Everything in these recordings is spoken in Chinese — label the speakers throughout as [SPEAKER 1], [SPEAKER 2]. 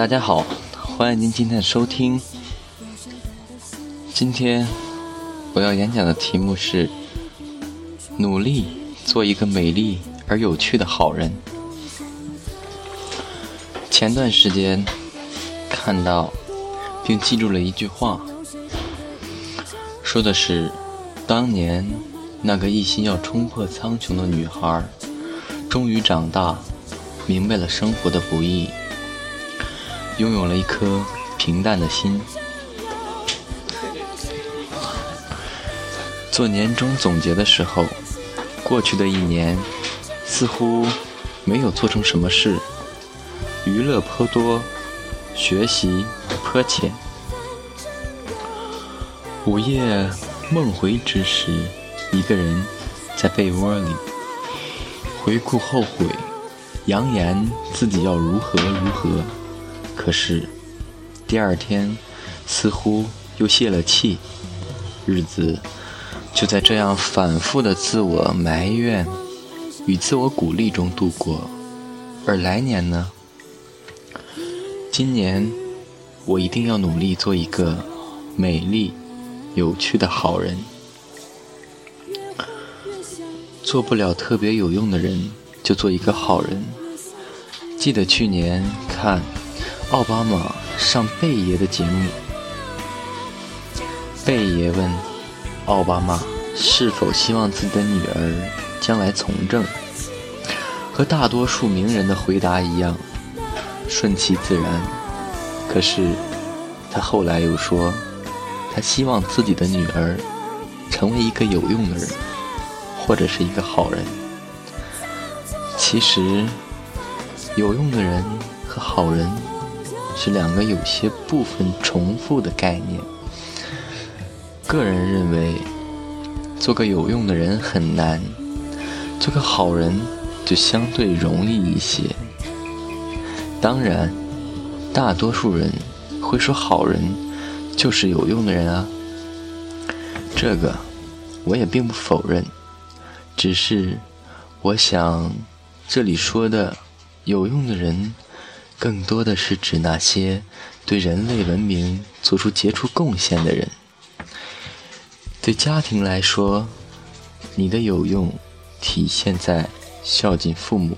[SPEAKER 1] 大家好，欢迎您今天的收听。今天我要演讲的题目是：努力做一个美丽而有趣的好人。前段时间看到并记住了一句话，说的是当年那个一心要冲破苍穹的女孩，终于长大，明白了生活的不易。拥有了一颗平淡的心。做年终总结的时候，过去的一年似乎没有做成什么事，娱乐颇多，学习颇浅。午夜梦回之时，一个人在被窝里回顾后悔，扬言自己要如何如何。可是，第二天似乎又泄了气，日子就在这样反复的自我埋怨与自我鼓励中度过。而来年呢？今年我一定要努力做一个美丽、有趣的好人。做不了特别有用的人，就做一个好人。记得去年看。奥巴马上贝爷的节目，贝爷问奥巴马是否希望自己的女儿将来从政，和大多数名人的回答一样，顺其自然。可是他后来又说，他希望自己的女儿成为一个有用的人，或者是一个好人。其实，有用的人和好人。是两个有些部分重复的概念。个人认为，做个有用的人很难，做个好人就相对容易一些。当然，大多数人会说好人就是有用的人啊，这个我也并不否认。只是我想，这里说的有用的人。更多的是指那些对人类文明做出杰出贡献的人。对家庭来说，你的有用体现在孝敬父母、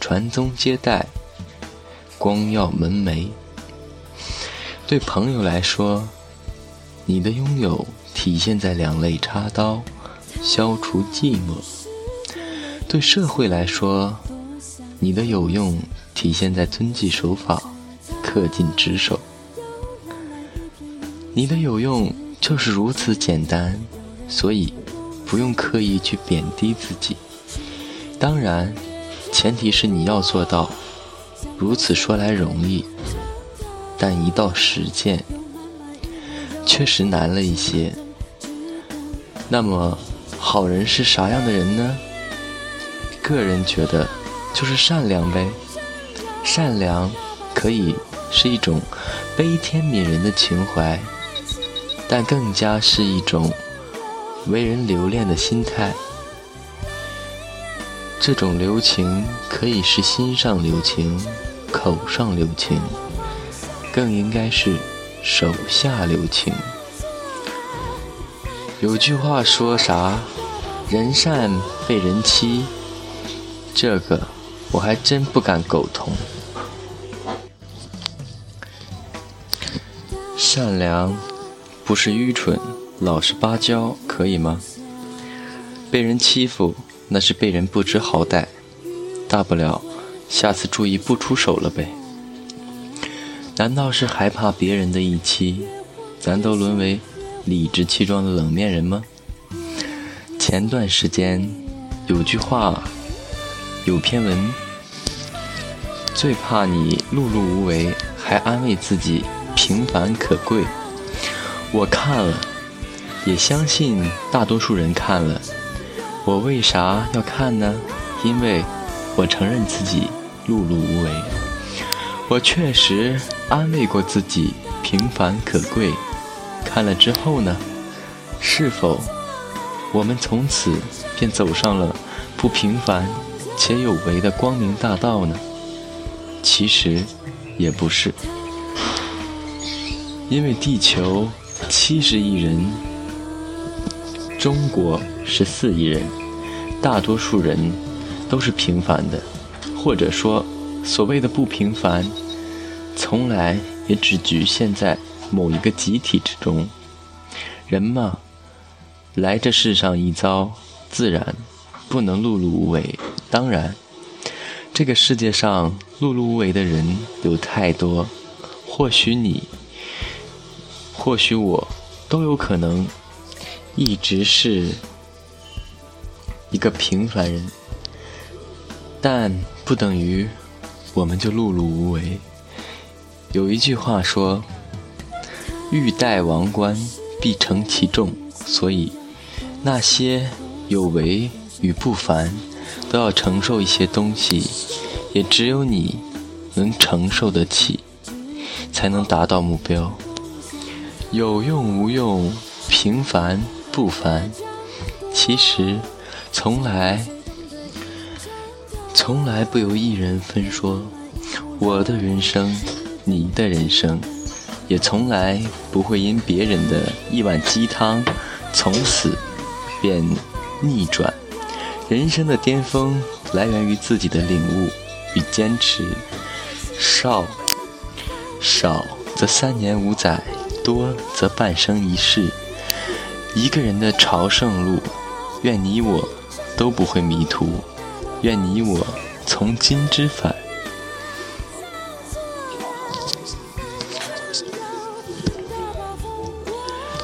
[SPEAKER 1] 传宗接代、光耀门楣；对朋友来说，你的拥有体现在两肋插刀、消除寂寞；对社会来说，你的有用。体现在遵纪守法、恪尽职守。你的有用就是如此简单，所以不用刻意去贬低自己。当然，前提是你要做到。如此说来容易，但一到实践，确实难了一些。那么，好人是啥样的人呢？个人觉得，就是善良呗。善良可以是一种悲天悯人的情怀，但更加是一种为人留恋的心态。这种留情可以是心上留情、口上留情，更应该是手下留情。有句话说啥？人善被人欺，这个。我还真不敢苟同。善良不是愚蠢，老实巴交可以吗？被人欺负那是被人不知好歹，大不了下次注意不出手了呗。难道是害怕别人的一欺，咱都沦为理直气壮的冷面人吗？前段时间有句话。有篇文，最怕你碌碌无为，还安慰自己平凡可贵。我看了，也相信大多数人看了。我为啥要看呢？因为我承认自己碌碌无为。我确实安慰过自己平凡可贵。看了之后呢？是否我们从此便走上了不平凡？且有为的光明大道呢？其实，也不是，因为地球七十亿人，中国十四亿人，大多数人都是平凡的，或者说，所谓的不平凡，从来也只局限在某一个集体之中。人嘛，来这世上一遭，自然不能碌碌无为。当然。这个世界上碌碌无为的人有太多，或许你，或许我，都有可能一直是一个平凡人，但不等于我们就碌碌无为。有一句话说：“欲戴王冠，必承其重。”所以，那些有为与不凡。都要承受一些东西，也只有你能承受得起，才能达到目标。有用无用，平凡不凡，其实从来从来不由一人分说。我的人生，你的人生，也从来不会因别人的一碗鸡汤，从此便逆转。人生的巅峰来源于自己的领悟与坚持。少少则三年五载，多则半生一世。一个人的朝圣路，愿你我都不会迷途。愿你我从今之返。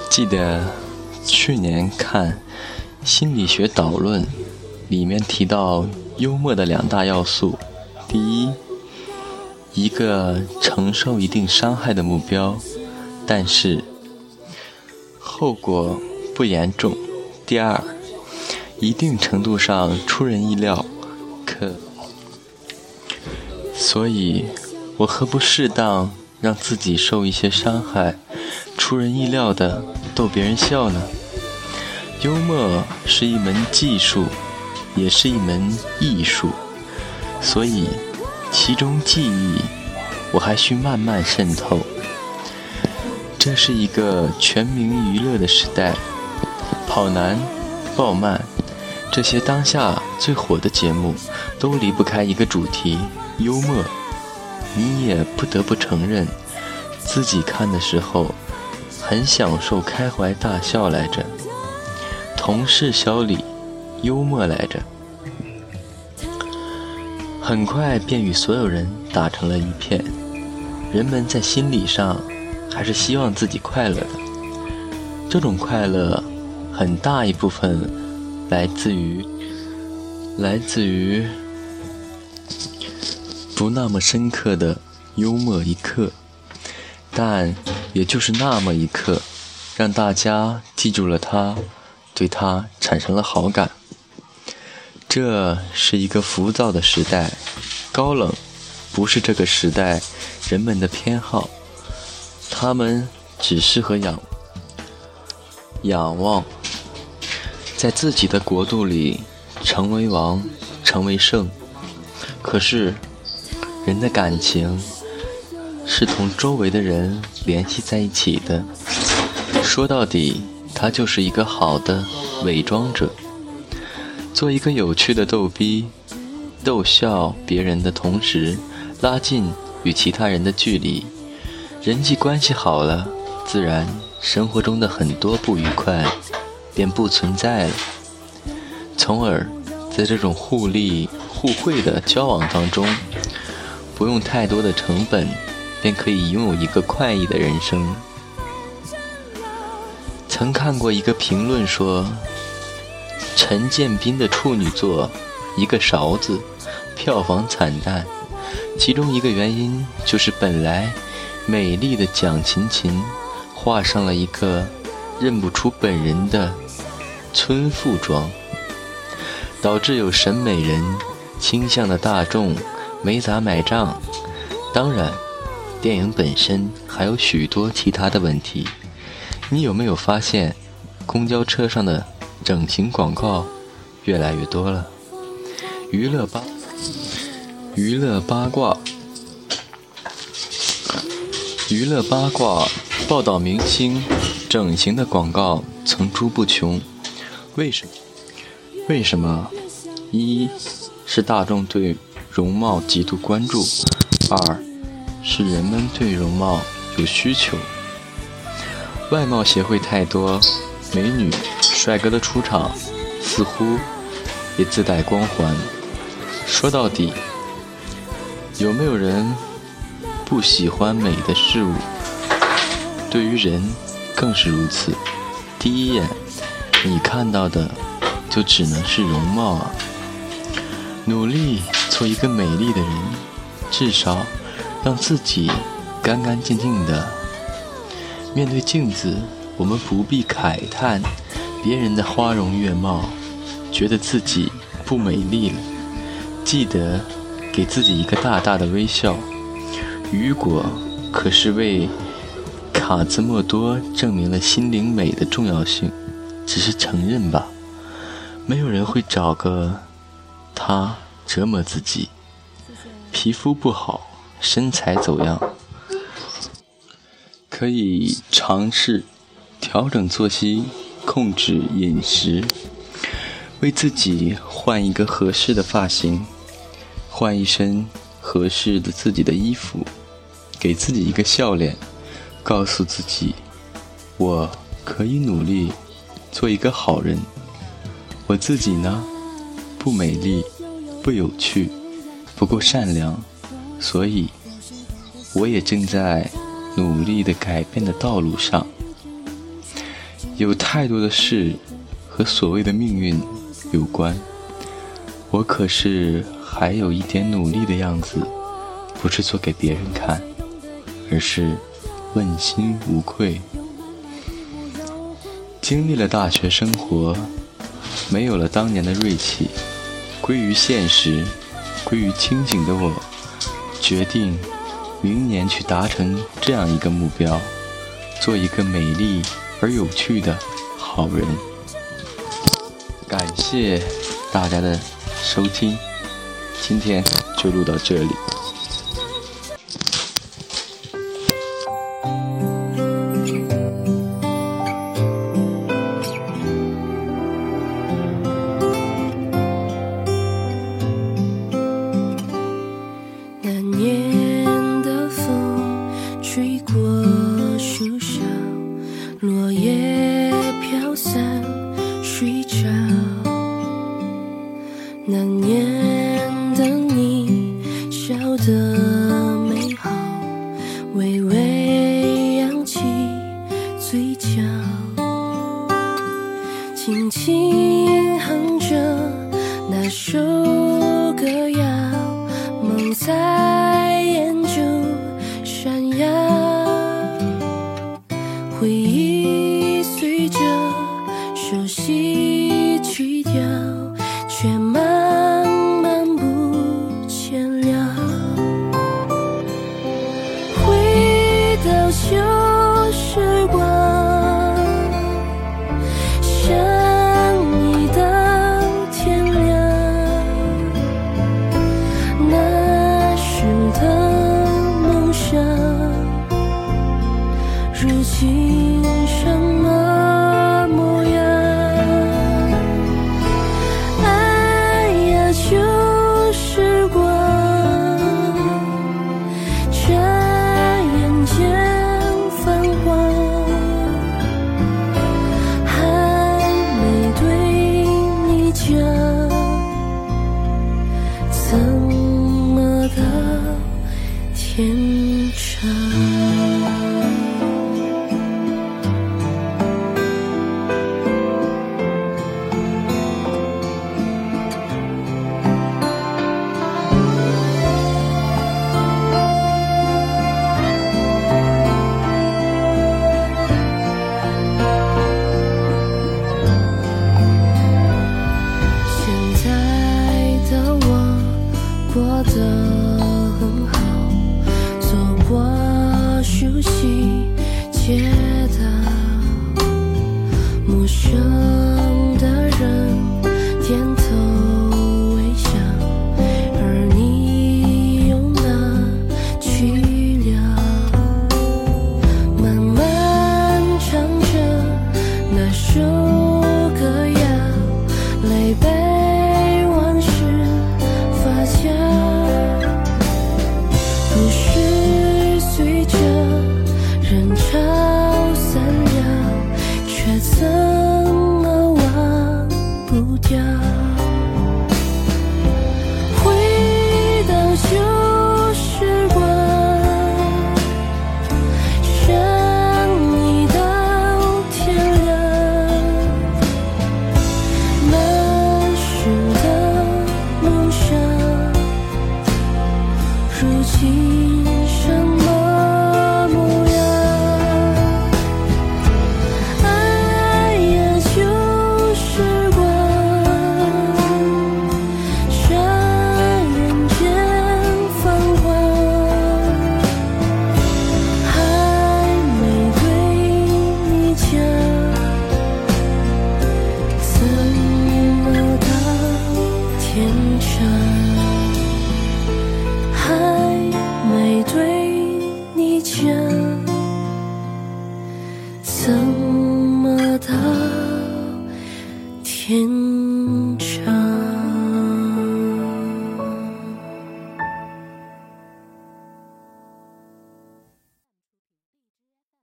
[SPEAKER 1] 记得去年看《心理学导论》。里面提到幽默的两大要素：第一，一个承受一定伤害的目标，但是后果不严重；第二，一定程度上出人意料，可所以，我何不适当让自己受一些伤害，出人意料的逗别人笑呢？幽默是一门技术。也是一门艺术，所以其中技艺我还需慢慢渗透。这是一个全民娱乐的时代，跑男、爆漫这些当下最火的节目，都离不开一个主题——幽默。你也不得不承认，自己看的时候很享受，开怀大笑来着。同事小李。幽默来着，很快便与所有人打成了一片。人们在心理上还是希望自己快乐的，这种快乐很大一部分来自于来自于不那么深刻的幽默一刻，但也就是那么一刻，让大家记住了他，对他产生了好感。这是一个浮躁的时代，高冷不是这个时代人们的偏好，他们只适合仰仰望，在自己的国度里成为王，成为圣。可是，人的感情是同周围的人联系在一起的，说到底，他就是一个好的伪装者。做一个有趣的逗逼，逗笑别人的同时，拉近与其他人的距离。人际关系好了，自然生活中的很多不愉快便不存在了。从而，在这种互利互惠的交往当中，不用太多的成本，便可以拥有一个快意的人生。曾看过一个评论说。陈建斌的处女作《一个勺子》票房惨淡，其中一个原因就是本来美丽的蒋勤勤画上了一个认不出本人的村妇妆，导致有审美人倾向的大众没咋买账。当然，电影本身还有许多其他的问题。你有没有发现，公交车上的？整形广告越来越多了，娱乐八娱乐八卦娱乐八卦、报道明星、整形的广告层出不穷。为什么？为什么？一是大众对容貌极度关注，二是人们对容貌有需求。外貌协会太多，美女、帅哥的出场似乎也自带光环。说到底，有没有人？不喜欢美的事物，对于人更是如此。第一眼，你看到的就只能是容貌啊！努力做一个美丽的人，至少让自己干干净净的。面对镜子，我们不必慨叹别人的花容月貌，觉得自己不美丽了。记得给自己一个大大的微笑。雨果可是为卡兹莫多证明了心灵美的重要性，只是承认吧，没有人会找个他折磨自己。皮肤不好，身材走样，可以尝试调整作息，控制饮食，为自己换一个合适的发型，换一身合适的自己的衣服。给自己一个笑脸，告诉自己，我可以努力做一个好人。我自己呢，不美丽，不有趣，不够善良，所以我也正在努力的改变的道路上。有太多的事和所谓的命运有关，我可是还有一点努力的样子，不是做给别人看。而是问心无愧。经历了大学生活，没有了当年的锐气，归于现实，归于清醒的我，决定明年去达成这样一个目标：做一个美丽而有趣的好人。感谢大家的收听，今天就录到这里。